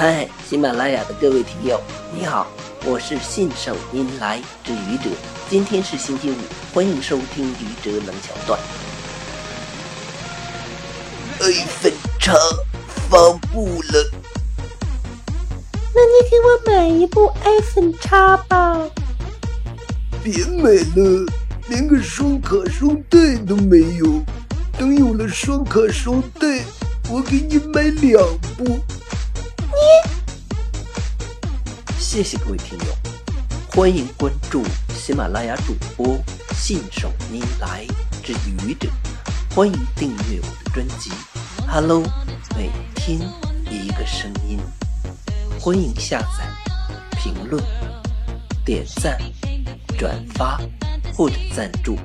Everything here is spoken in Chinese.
嗨，喜马拉雅的各位听友，你好，我是信手拈来之愚者。今天是星期五，欢迎收听愚者冷小段。iPhone 叉发布了，那你给我买一部 iPhone 叉吧。别买了，连个双卡双待都没有。等有了双卡双待，我给你买两部。谢谢各位听友，欢迎关注喜马拉雅主播信手拈来之愚者，欢迎订阅我的专辑，Hello，每天一个声音，欢迎下载、评论、点赞、转发或者赞助。